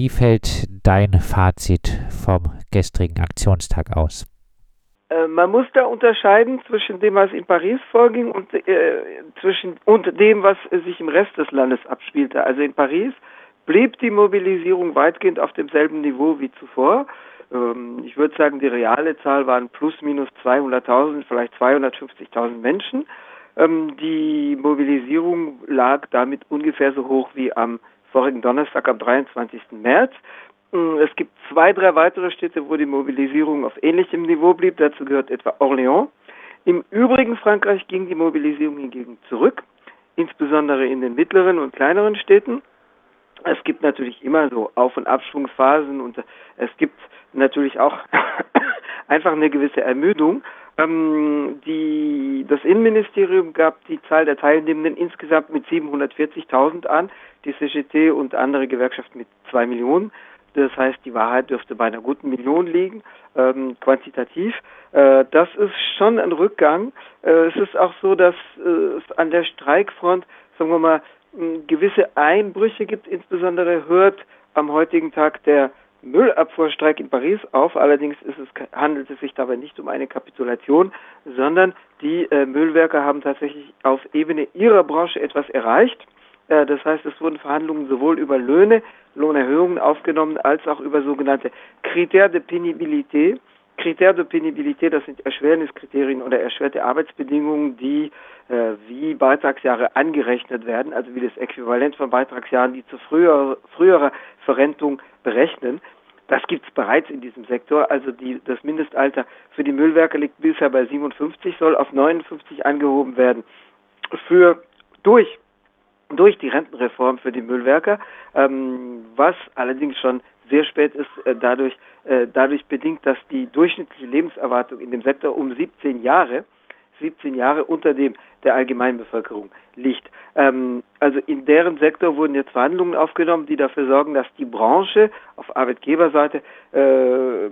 wie fällt dein Fazit vom gestrigen Aktionstag aus? Äh, man muss da unterscheiden zwischen dem, was in Paris vorging und, äh, zwischen, und dem, was sich im Rest des Landes abspielte. Also in Paris blieb die Mobilisierung weitgehend auf demselben Niveau wie zuvor. Ähm, ich würde sagen, die reale Zahl waren plus minus 200.000, vielleicht 250.000 Menschen. Ähm, die Mobilisierung lag damit ungefähr so hoch wie am vorigen Donnerstag, am 23. März. Mm, es gibt zwei, drei weitere Städte, wo die Mobilisierung auf ähnlichem Niveau blieb. Dazu gehört etwa Orléans. Im übrigen Frankreich ging die Mobilisierung hingegen zurück, insbesondere in den mittleren und kleineren Städten. Es gibt natürlich immer so Auf- und Abschwungsphasen und es gibt natürlich auch einfach eine gewisse Ermüdung. Ähm, die, das Innenministerium gab die Zahl der Teilnehmenden insgesamt mit 740.000 an, die CGT und andere Gewerkschaften mit zwei Millionen. Das heißt, die Wahrheit dürfte bei einer guten Million liegen, ähm, quantitativ. Äh, das ist schon ein Rückgang. Äh, es ist auch so, dass äh, es an der Streikfront, sagen wir mal, gewisse Einbrüche gibt. Insbesondere hört am heutigen Tag der Müllabfuhrstreik in Paris auf. Allerdings es, handelt es sich dabei nicht um eine Kapitulation, sondern die äh, Müllwerker haben tatsächlich auf Ebene ihrer Branche etwas erreicht. Äh, das heißt, es wurden Verhandlungen sowohl über Löhne, Lohnerhöhungen aufgenommen, als auch über sogenannte Critères de Pénibilité. Critères de Pénibilité, das sind Erschwerniskriterien oder erschwerte Arbeitsbedingungen, die äh, wie Beitragsjahre angerechnet werden, also wie das Äquivalent von Beitragsjahren, die zu früher, früherer Verrentung berechnen. Das gibt es bereits in diesem Sektor. Also die, das Mindestalter für die Müllwerke liegt bisher bei 57, soll auf 59 angehoben werden. Für durch durch die Rentenreform für die Müllwerker, ähm, was allerdings schon sehr spät ist, äh, dadurch, äh, dadurch bedingt, dass die durchschnittliche Lebenserwartung in dem Sektor um 17 Jahre, 17 Jahre unter dem der Allgemeinbevölkerung liegt. Ähm, also in deren Sektor wurden jetzt Verhandlungen aufgenommen, die dafür sorgen, dass die Branche auf Arbeitgeberseite äh,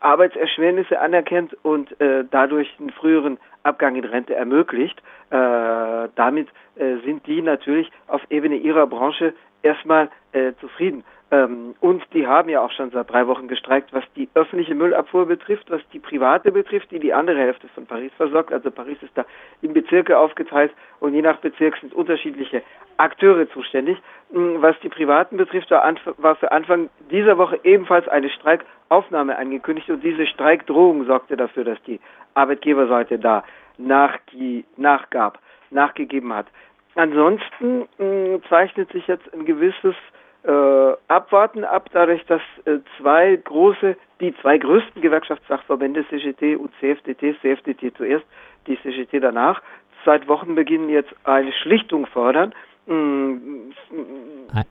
Arbeitserschwernisse anerkennt und äh, dadurch einen früheren Abgang in Rente ermöglicht. Äh, damit äh, sind die natürlich auf Ebene ihrer Branche erstmal äh, zufrieden. Ähm, und die haben ja auch schon seit drei Wochen gestreikt, was die öffentliche Müllabfuhr betrifft, was die private betrifft, die die andere Hälfte von Paris versorgt. Also Paris ist da in Bezirke aufgeteilt und je nach Bezirk sind unterschiedliche Akteure zuständig. Hm, was die Privaten betrifft, war, für Anfang dieser Woche ebenfalls eine Streikaufnahme angekündigt und diese Streikdrohung sorgte dafür, dass die Arbeitgeberseite da nachgab, nachgegeben hat. Ansonsten mh, hm, zeichnet sich jetzt ein gewisses äh, Abwarten ab, dadurch, dass äh, zwei große, die zwei größten Gewerkschaftssachverbände, CGT und CFDT, CFDT zuerst, die CGT danach, seit Wochenbeginn jetzt eine Schlichtung fordern. Hm,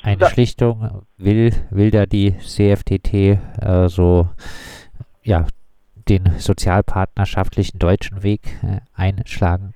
eine Schlichtung will, will da die CFDT äh, so ja, den sozialpartnerschaftlichen deutschen Weg äh, einschlagen?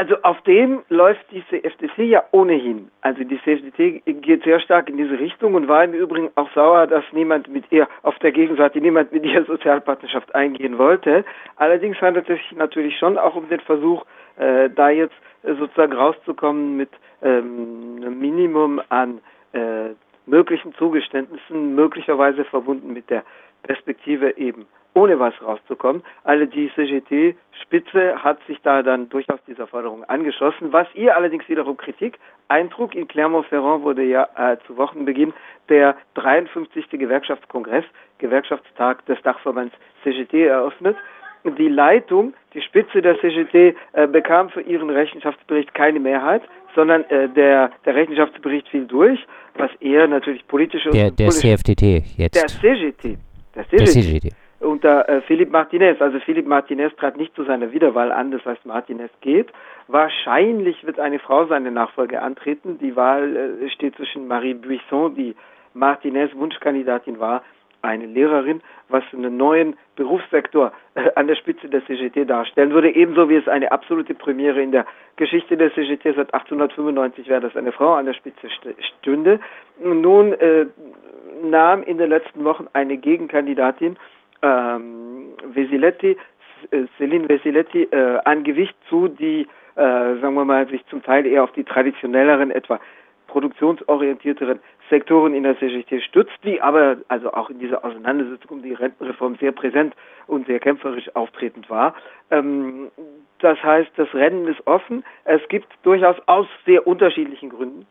Also auf dem läuft diese FDC ja ohnehin. Also die CFDT geht sehr stark in diese Richtung und war im Übrigen auch sauer, dass niemand mit ihr auf der Gegenseite niemand mit ihr Sozialpartnerschaft eingehen wollte. Allerdings handelt es sich natürlich schon auch um den Versuch, äh, da jetzt sozusagen rauszukommen mit ähm, einem Minimum an äh, möglichen Zugeständnissen, möglicherweise verbunden mit der Perspektive eben ohne was rauszukommen. Alle die CGT-Spitze hat sich da dann durchaus dieser Forderung angeschlossen, was ihr allerdings wiederum Kritik eintrug. In Clermont-Ferrand wurde ja äh, zu Wochenbeginn der 53. Gewerkschaftskongress, Gewerkschaftstag des Dachverbands CGT eröffnet. Die Leitung, die Spitze der CGT äh, bekam für ihren Rechenschaftsbericht keine Mehrheit, sondern äh, der, der Rechenschaftsbericht fiel durch, was eher natürlich politische... Der, der CFTT jetzt. Der CGT. Der CGT. Der CGT unter äh, Philipp Martinez. Also Philipp Martinez trat nicht zu seiner Wiederwahl an, das heißt Martinez geht. Wahrscheinlich wird eine Frau seine Nachfolge antreten. Die Wahl äh, steht zwischen Marie Buisson, die Martinez Wunschkandidatin war, eine Lehrerin, was einen neuen Berufssektor äh, an der Spitze der CGT darstellen würde, ebenso wie es eine absolute Premiere in der Geschichte der CGT seit 1895 wäre, dass eine Frau an der Spitze stünde. Nun äh, nahm in den letzten Wochen eine Gegenkandidatin ähm, Vesiletti, äh, Celine Vesiletti äh, ein Gewicht zu, die, äh, sagen wir mal, sich zum Teil eher auf die traditionelleren, etwa produktionsorientierteren Sektoren in der CGT stützt, die aber also auch in dieser Auseinandersetzung um die Rentenreform sehr präsent und sehr kämpferisch auftretend war. Ähm, das heißt, das Rennen ist offen. Es gibt durchaus aus sehr unterschiedlichen Gründen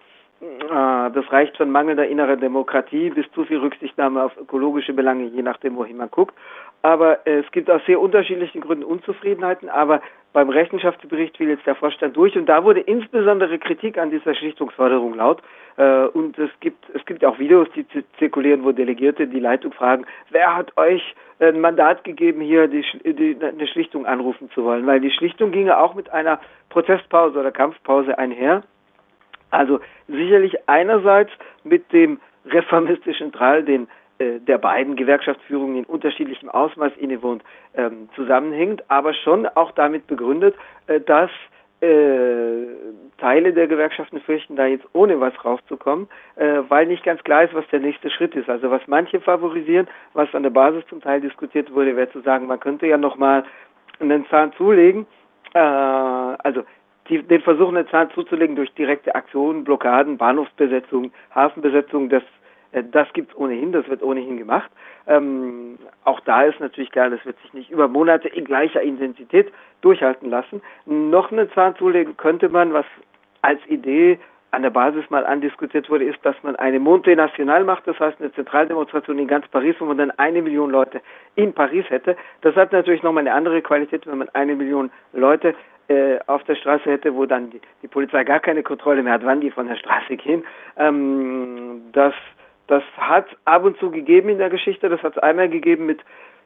das reicht von mangelnder innerer Demokratie bis zu viel Rücksichtnahme auf ökologische Belange, je nachdem, wohin man guckt. Aber es gibt aus sehr unterschiedlichen Gründen Unzufriedenheiten. Aber beim Rechenschaftsbericht fiel jetzt der Vorstand durch und da wurde insbesondere Kritik an dieser Schlichtungsforderung laut. Äh, und es gibt, es gibt auch Videos, die zirkulieren, wo Delegierte die Leitung fragen, wer hat euch ein Mandat gegeben, hier die, die, eine Schlichtung anrufen zu wollen? Weil die Schlichtung ginge auch mit einer Protestpause oder Kampfpause einher. Also sicherlich einerseits mit dem reformistischen Drall, den äh, der beiden Gewerkschaftsführungen in unterschiedlichem Ausmaß innewohnt, ähm, zusammenhängt, aber schon auch damit begründet, äh, dass äh, Teile der Gewerkschaften fürchten, da jetzt ohne was rauszukommen, äh, weil nicht ganz klar ist, was der nächste Schritt ist. Also was manche favorisieren, was an der Basis zum Teil diskutiert wurde, wäre zu sagen, man könnte ja nochmal einen Zahn zulegen. Äh, also die, den Versuch, eine Zahl zuzulegen durch direkte Aktionen, Blockaden, Bahnhofsbesetzungen, Hafenbesetzungen, das, äh, das gibt es ohnehin, das wird ohnehin gemacht. Ähm, auch da ist natürlich klar, das wird sich nicht über Monate in gleicher Intensität durchhalten lassen. Noch eine Zahl zulegen könnte man, was als Idee an der Basis mal andiskutiert wurde, ist, dass man eine Monte National macht, das heißt eine Zentraldemonstration in ganz Paris, wo man dann eine Million Leute in Paris hätte. Das hat natürlich nochmal eine andere Qualität, wenn man eine Million Leute äh, auf der Straße hätte, wo dann die, die, Polizei gar keine Kontrolle mehr hat, wann die von der Straße gehen. Ähm, das, das hat ab und zu gegeben in der Geschichte. Das hat es einmal gegeben mit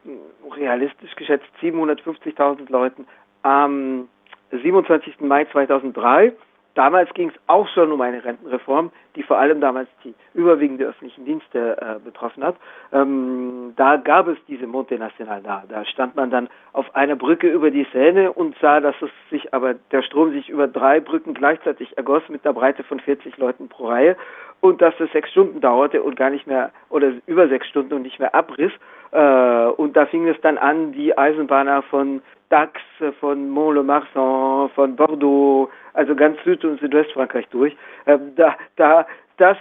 mm, realistisch geschätzt 750.000 Leuten am 27. Mai 2003. Damals ging es auch schon um eine Rentenreform, die vor allem damals die überwiegende öffentlichen Dienste äh, betroffen hat. Ähm, da gab es diese Monte National da. Da stand man dann auf einer Brücke über die Seine und sah, dass es sich aber der Strom sich über drei Brücken gleichzeitig ergoss mit einer Breite von 40 Leuten pro Reihe und dass es sechs Stunden dauerte und gar nicht mehr oder über sechs Stunden und nicht mehr abriss. Äh, und da fing es dann an, die Eisenbahner von Dax, von Mont-le-Marsan, von Bordeaux, also ganz Süd- und Südwestfrankreich durch. Ähm, da, da, das,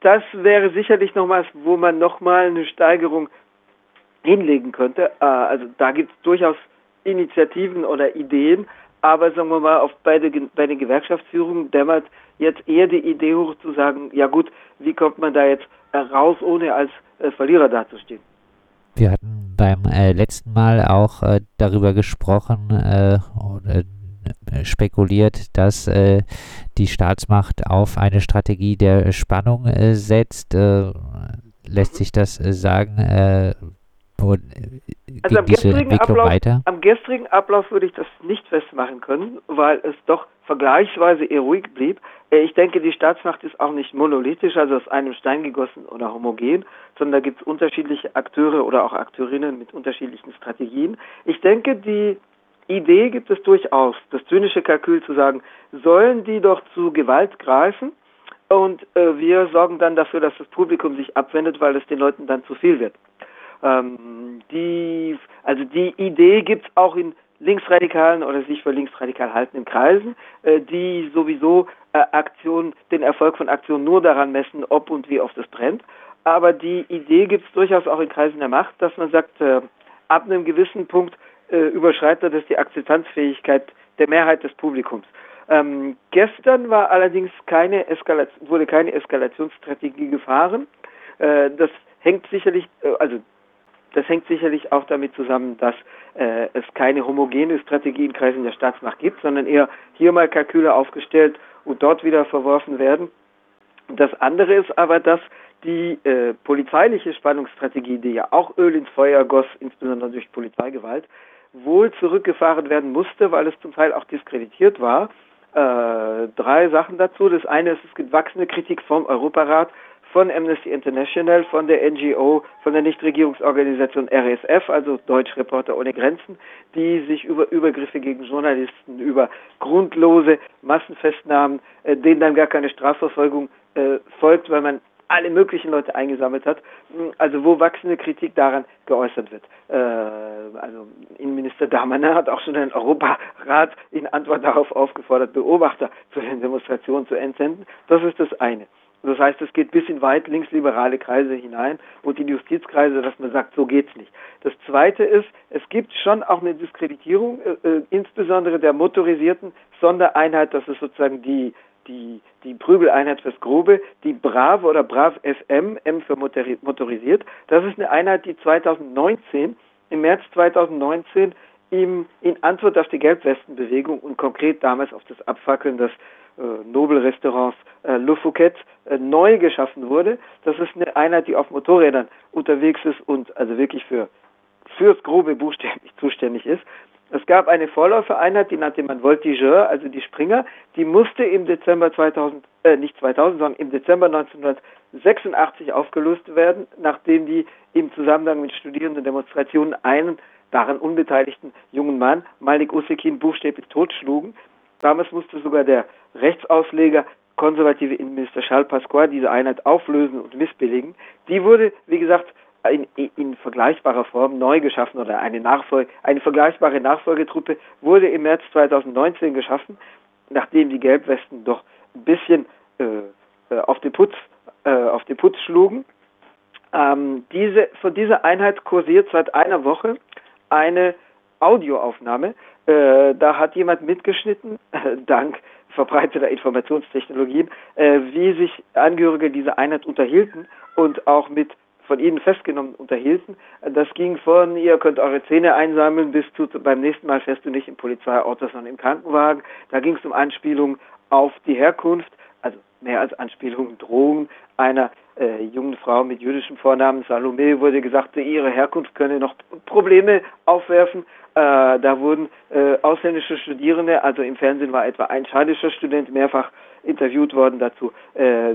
das wäre sicherlich nochmals, wo man nochmal eine Steigerung hinlegen könnte. Äh, also da gibt es durchaus Initiativen oder Ideen, aber sagen wir mal, auf bei, der, bei den Gewerkschaftsführungen dämmert jetzt eher die Idee hoch zu sagen, ja gut, wie kommt man da jetzt raus, ohne als äh, Verlierer dazustehen. Wir hatten beim äh, letzten Mal auch äh, darüber gesprochen äh, oder äh, spekuliert, dass äh, die Staatsmacht auf eine Strategie der Spannung äh, setzt. lässt sich das sagen? Also am gestrigen, Ablauf, am gestrigen Ablauf würde ich das nicht festmachen können, weil es doch vergleichsweise eher ruhig blieb. Ich denke, die Staatsmacht ist auch nicht monolithisch, also aus einem Stein gegossen oder homogen, sondern da gibt es unterschiedliche Akteure oder auch Akteurinnen mit unterschiedlichen Strategien. Ich denke, die Idee gibt es durchaus, das zynische Kalkül zu sagen, sollen die doch zu Gewalt greifen und äh, wir sorgen dann dafür, dass das Publikum sich abwendet, weil es den Leuten dann zu viel wird. Ähm, die, also die Idee gibt es auch in linksradikalen oder sich für linksradikal haltenden Kreisen, äh, die sowieso äh, Aktionen, den Erfolg von Aktionen nur daran messen, ob und wie oft es brennt. Aber die Idee gibt es durchaus auch in Kreisen der Macht, dass man sagt, äh, ab einem gewissen Punkt äh, überschreitet das die Akzeptanzfähigkeit der Mehrheit des Publikums. Ähm, gestern war allerdings keine Eskalation, wurde keine Eskalationsstrategie gefahren. Äh, das hängt sicherlich, äh, also das hängt sicherlich auch damit zusammen, dass äh, es keine homogene Strategie in Kreisen der Staatsmacht gibt, sondern eher hier mal Kalküle aufgestellt und dort wieder verworfen werden. Das andere ist aber, dass die äh, polizeiliche Spannungsstrategie, die ja auch Öl ins Feuer goss, insbesondere durch Polizeigewalt, wohl zurückgefahren werden musste, weil es zum Teil auch diskreditiert war. Äh, drei Sachen dazu. Das eine ist, es gibt wachsende Kritik vom Europarat, von Amnesty International, von der NGO, von der Nichtregierungsorganisation RSF, also Deutsch Reporter ohne Grenzen, die sich über Übergriffe gegen Journalisten, über grundlose Massenfestnahmen, äh, denen dann gar keine Strafverfolgung äh, folgt, weil man alle möglichen Leute eingesammelt hat, also wo wachsende Kritik daran geäußert wird. Äh, also Innenminister Damaner hat auch schon den Europarat in Antwort darauf aufgefordert, Beobachter zu den Demonstrationen zu entsenden. Das ist das eine. Das heißt, es geht bis in weit linksliberale Kreise hinein und in Justizkreise, dass man sagt, so geht's nicht. Das Zweite ist, es gibt schon auch eine Diskreditierung, äh, äh insbesondere der motorisierten Sondereinheit, das ist sozusagen die die, die Prügeleinheit fürs Grobe, die Brave oder Brav FM, M für motorisiert. Das ist eine Einheit, die 2019, im März 2019, im, in Antwort auf die Gelbwestenbewegung und konkret damals auf das Abfackeln des Nobelrestaurants äh, Le Fouquet äh, neu geschaffen wurde. Das ist eine Einheit, die auf Motorrädern unterwegs ist und also wirklich für fürs grobe buchstäblich zuständig ist. Es gab eine Vorläufereinheit, die nannte man Voltigeur, also die Springer, die musste im Dezember 2000, äh, nicht 2000, sondern im Dezember 1986 aufgelöst werden, nachdem die im Zusammenhang mit studierenden Demonstrationen einen daran unbeteiligten jungen Mann, Malik Usekin, buchstäblich totschlugen. Damals musste sogar der Rechtsausleger konservative Innenminister Charles Pasqua diese Einheit auflösen und missbilligen. Die wurde, wie gesagt, in, in, vergleichbarer Form neu geschaffen oder eine, Nachfolge, eine vergleichbare Nachfolgetruppe wurde im März 2019 geschaffen, nachdem die Gelbwesten doch ein bisschen äh, äh, auf, den Putz, äh, auf den Putz schlugen. Ähm, diese, von dieser Einheit kursiert seit einer Woche eine Audioaufnahme. Äh, da hat jemand mitgeschnitten, dank verbreiteter Informationstechnologien, äh, wie sich Angehörige dieser Einheit unterhielten und auch mit von ihnen festgenommen unterhielten. Das ging von, ihr könnt eure Zähne einsammeln, bis zu, beim nächsten Mal fährst du nicht im Polizeiauto, sondern im Krankenwagen. Da ging es um Anspielungen auf die Herkunft, also mehr als Anspielungen, Drohungen einer äh, jungen Frau mit jüdischem Vornamen. Salome wurde gesagt, ihre Herkunft könne noch Probleme aufwerfen. Äh, da wurden äh, ausländische Studierende, also im Fernsehen war etwa ein schadischer Student mehrfach interviewt worden dazu, äh,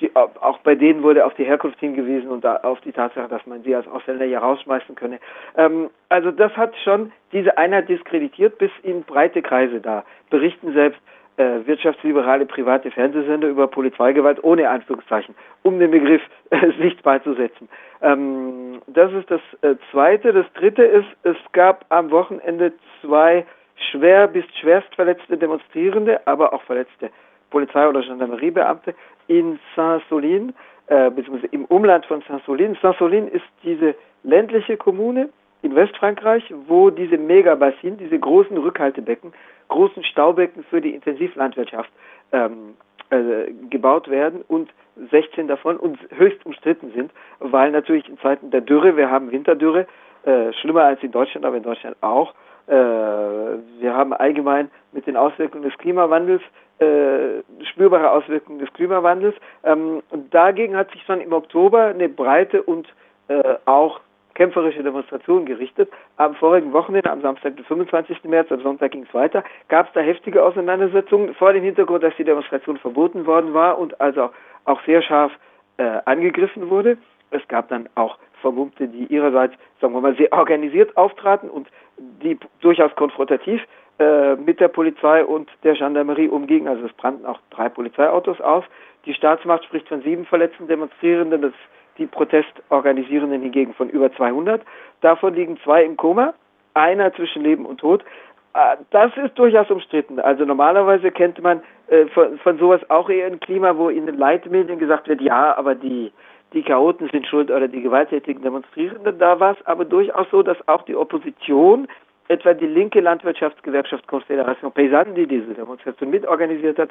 die, auch bei denen wurde auf die Herkunft hingewiesen und auf die Tatsache, dass man sie als Ausländer hier rausschmeißen könne. Ähm, also das hat schon diese Einheit diskreditiert bis in breite Kreise da. Berichten selbst äh, wirtschaftsliberale private Fernsehsender über Polizeigewalt ohne Anführungszeichen, um den Begriff äh, sichtbar zu setzen. Ähm, das ist das äh, Zweite. Das Dritte ist, es gab am Wochenende zwei schwer bis schwerst verletzte Demonstrierende, aber auch verletzte Polizei- oder Gendarmeriebeamte in Saint-Solin, äh, beziehungsweise im Umland von Saint-Solin. Saint-Solin ist diese ländliche Kommune in Westfrankreich, wo diese Megabassin, diese großen Rückhaltebecken, großen Staubecken für die Intensivlandwirtschaft ähm, äh, gebaut werden und 16 davon uns höchst umstritten sind, weil natürlich in Zeiten der Dürre, wir haben Winterdürre, äh, schlimmer als in Deutschland, aber in Deutschland auch, äh, wir haben allgemein mit den Auswirkungen des Klimawandels äh, spürbare Auswirkungen des Klimawandels. Ähm, und dagegen hat sich schon im Oktober eine breite und äh, auch kämpferische Demonstration gerichtet. Am vorigen Wochenende, am Samstag, den 25. März, am Sonntag ging es weiter, gab es da heftige Auseinandersetzungen vor dem Hintergrund, dass die Demonstration verboten worden war und also auch sehr scharf äh, angegriffen wurde. Es gab dann auch Vermummte, die ihrerseits, sagen wir mal, sehr organisiert auftraten und die durchaus konfrontativ äh, mit der Polizei und der Gendarmerie umgingen. Also es brannten auch drei Polizeiautos aus. Die Staatsmacht spricht von sieben verletzten Demonstrierenden, das, die Protestorganisierenden hingegen von über 200. Davon liegen zwei im Koma, einer zwischen Leben und Tod. Äh, das ist durchaus umstritten. Also normalerweise kennt man äh, von, von sowas auch eher ein Klima, wo in den Leitmedien gesagt wird, ja, aber die, die Chaoten sind schuld oder die gewalttätigen Demonstrierenden. Da war es aber durchaus so, dass auch die Opposition etwa die linke Landwirtschaftsgewerkschaft Konföderation Paysanne, die diese Demonstration mitorganisiert hat,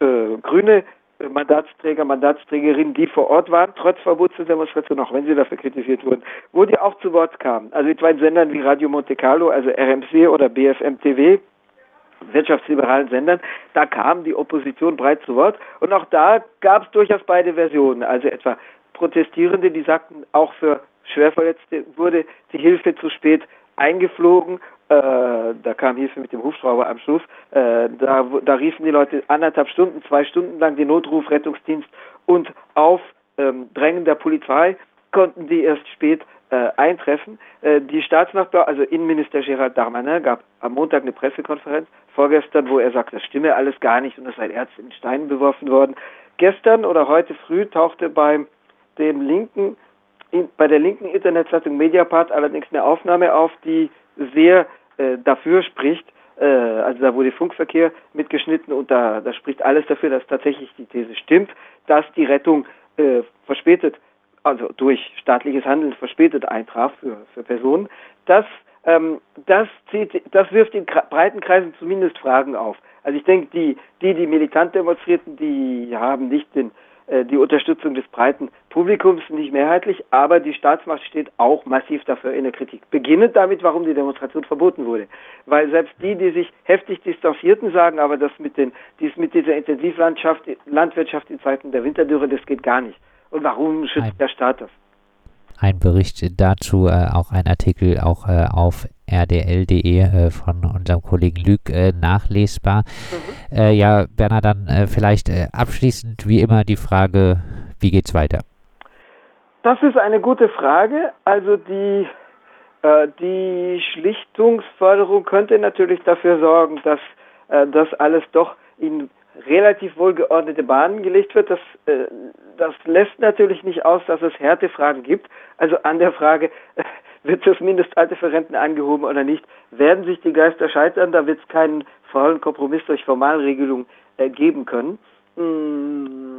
äh, grüne Mandatsträger, Mandatsträgerinnen, die vor Ort waren, trotz Verbots der Demonstration, auch wenn sie dafür kritisiert wurden, wo die auch zu Wort kamen. Also etwa in Sendern wie Radio Monte Carlo, also RMC oder BFM TV, wirtschaftsliberalen Sendern, da kam die Opposition breit zu Wort und auch da gab es durchaus beide Versionen. Also etwa Protestierende, die sagten, auch für Schwerverletzte wurde die Hilfe zu spät eingeflogen. Äh, da kam Hilfe mit dem Hubschrauber am Schluss. Äh, da, da riefen die Leute anderthalb Stunden, zwei Stunden lang den Notrufrettungsdienst und auf ähm, Drängen der Polizei konnten die erst spät äh, eintreffen. Äh, die Staatsnachbar, also Innenminister Gerald Darmanin, gab am Montag eine Pressekonferenz, vorgestern, wo er sagt, das stimme alles gar nicht und es sei Ärzte in Steinen beworfen worden. Gestern oder heute früh tauchte beim dem linken in, bei der linken Internetzeitung Mediapart allerdings eine Aufnahme auf, die sehr äh, dafür spricht, äh, also da wurde Funkverkehr mitgeschnitten und da, da spricht alles dafür, dass tatsächlich die These stimmt, dass die Rettung äh, verspätet, also durch staatliches Handeln verspätet eintraf für, für Personen. Das, ähm, das, zieht, das wirft in breiten Kreisen zumindest Fragen auf. Also ich denke, die, die, die militant demonstrierten, die haben nicht den die Unterstützung des breiten Publikums nicht mehrheitlich, aber die Staatsmacht steht auch massiv dafür in der Kritik. Beginnend damit, warum die Demonstration verboten wurde. Weil selbst die, die sich heftig distanzierten, sagen, aber das mit, den, dies mit dieser Intensivlandschaft, Landwirtschaft in Zeiten der Winterdürre, das geht gar nicht. Und warum schützt Ein, der Staat das? Ein Bericht dazu, äh, auch ein Artikel auch äh, auf rdl.de äh, von unserem Kollegen Lüg äh, nachlesbar. Mhm. Äh, ja, Bernhard, dann äh, vielleicht äh, abschließend wie immer die Frage, wie geht's weiter? Das ist eine gute Frage. Also die, äh, die Schlichtungsförderung könnte natürlich dafür sorgen, dass das alles doch in relativ wohlgeordnete Bahnen gelegt wird. Das, das lässt natürlich nicht aus, dass es Härtefragen gibt. Also an der Frage, wird das Mindestalter für Renten angehoben oder nicht, werden sich die Geister scheitern, da wird es keinen faulen Kompromiss durch Formalregelung äh, geben können. Mm,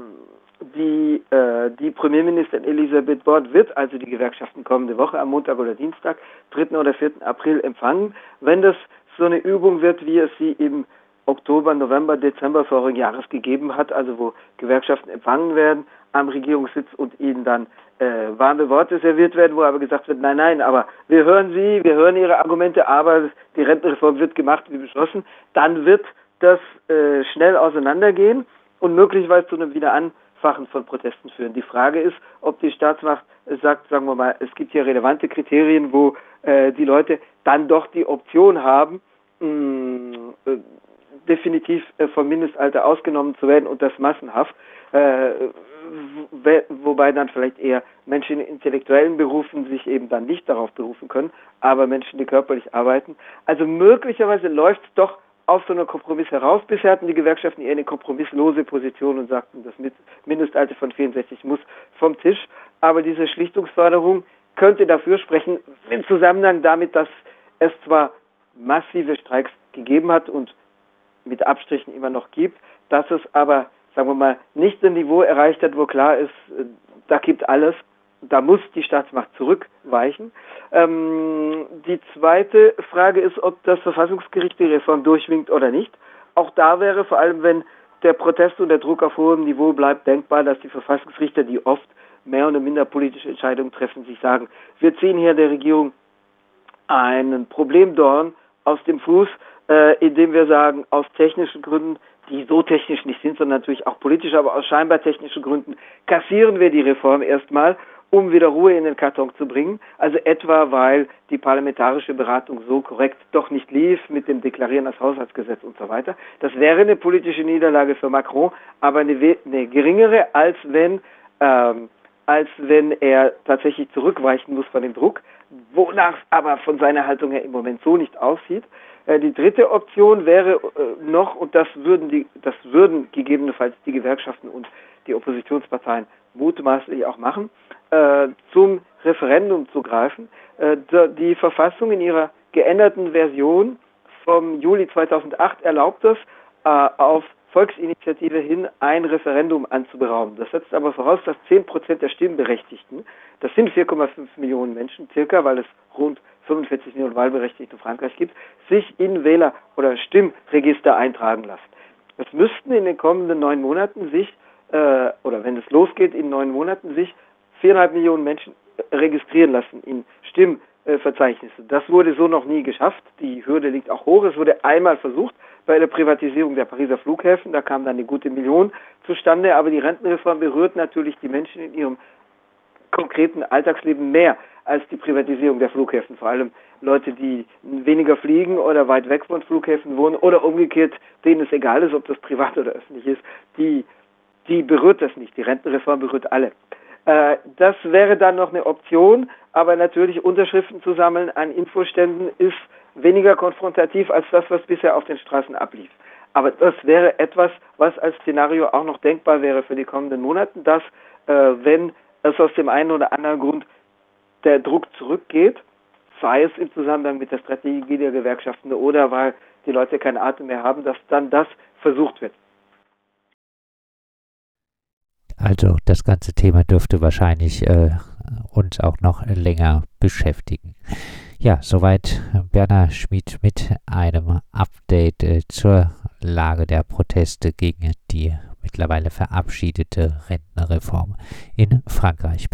die, äh, die Premierministerin Elisabeth Bord wird also die Gewerkschaften kommende Woche am Montag oder Dienstag, 3. oder 4. April empfangen. Wenn das so eine Übung wird, wie es sie im Oktober, November, Dezember vorigen Jahres gegeben hat, also wo Gewerkschaften empfangen werden am Regierungssitz und ihnen dann äh, warme Worte serviert werden, wo aber gesagt wird, nein, nein, aber wir hören Sie, wir hören Ihre Argumente, aber die Rentenreform wird gemacht wie beschlossen, dann wird das äh, schnell auseinandergehen und möglicherweise zu einem Wiederanfachen von Protesten führen. Die Frage ist, ob die Staatsmacht sagt, sagen wir mal, es gibt hier relevante Kriterien, wo äh, die Leute dann doch die Option haben, mh, mm, äh, definitiv äh, vom Mindestalter ausgenommen zu werden und das massenhaft. Äh, wobei dann vielleicht eher Menschen in intellektuellen Berufen sich eben dann nicht darauf berufen können, aber Menschen, die körperlich arbeiten. Also möglicherweise läuft es doch auf so einen Kompromiss heraus. Bisher hatten die Gewerkschaften eher eine kompromisslose Position und sagten, das Mindestalter von 64 muss vom Tisch. Aber diese Schlichtungsförderung könnte dafür sprechen, im Zusammenhang damit, dass es zwar massive Streiks gegeben hat und mit Abstrichen immer noch gibt, dass es aber sagen wir mal, nicht ein Niveau erreicht hat, wo klar ist, äh, da gibt alles, da muss die Staatsmacht zurückweichen. Ähm, die zweite Frage ist, ob das Verfassungsgericht die Reform durchwinkt oder nicht. Auch da wäre vor allem, wenn der Protest und der Druck auf hohem Niveau bleibt, denkbar, dass die Verfassungsrichter, die oft mehr oder minder politische Entscheidungen treffen, sich sagen, wir ziehen hier der Regierung einen Problemdorn aus dem Fuß, äh, indem wir sagen, aus technischen Gründen die so technisch nicht sind, sondern natürlich auch politisch, aber aus scheinbar technischen Gründen kassieren wir die Reform erstmal, um wieder Ruhe in den Karton zu bringen. Also etwa, weil die parlamentarische Beratung so korrekt doch nicht lief mit dem Deklarieren als Haushaltsgesetz und so weiter. Das wäre eine politische Niederlage für Macron, aber eine, eine geringere, als wenn, ähm, als wenn er tatsächlich zurückweichen muss von dem Druck, wonach aber von seiner Haltung her im Moment so nicht aussieht. Äh, die dritte Option wäre äh, noch, und das würden, die, das würden gegebenenfalls die Gewerkschaften und die Oppositionsparteien mutmaßlich auch machen, äh, zum Referendum zu greifen. die Verfassung in ihrer geänderten Version vom Juli 2008 erlaubt es, auf Volksinitiative hin ein Referendum anzuberaumen. Das setzt aber voraus, dass 10 Prozent der Stimmberechtigten, das sind 4,5 Millionen Menschen circa, weil es rund 45 Millionen Wahlberechtigte in Frankreich gibt, sich in Wähler- oder Stimmregister eintragen lassen. Es müssten in den kommenden neun Monaten sich, äh, oder wenn es losgeht, in neun Monaten sich viereinhalb Millionen Menschen registrieren lassen in Stimmverzeichnisse. Das wurde so noch nie geschafft. Die Hürde liegt auch hoch. Es wurde einmal versucht bei der Privatisierung der Pariser Flughäfen. Da kam dann eine gute Million zustande. Aber die Rentenreform berührt natürlich die Menschen in ihrem konkreten Alltagsleben mehr als die Privatisierung der Flughäfen. Vor allem Leute, die weniger fliegen oder weit weg von Flughäfen wohnen oder umgekehrt, denen es egal ist, ob das privat oder öffentlich ist, die, die berührt das nicht. Die Rentenreform berührt alle. Äh, das wäre dann noch eine Option, aber natürlich Unterschriften zu sammeln an Infoständen ist weniger konfrontativ als das, was bisher auf den Straßen ablief. Aber das wäre etwas, was als Szenario auch noch denkbar wäre für die kommenden Monate, dass äh, wenn es aus dem einen oder anderen Grund der Druck zurückgeht, sei es im Zusammenhang mit der Strategie der Gewerkschaften oder weil die Leute keinen Atem mehr haben, dass dann das versucht wird. Also das ganze Thema dürfte wahrscheinlich äh, uns auch noch länger beschäftigen. Ja, soweit Berner Schmid mit einem Update äh, zur Lage der Proteste gegen die mittlerweile verabschiedete Rentenreform in Frankreich.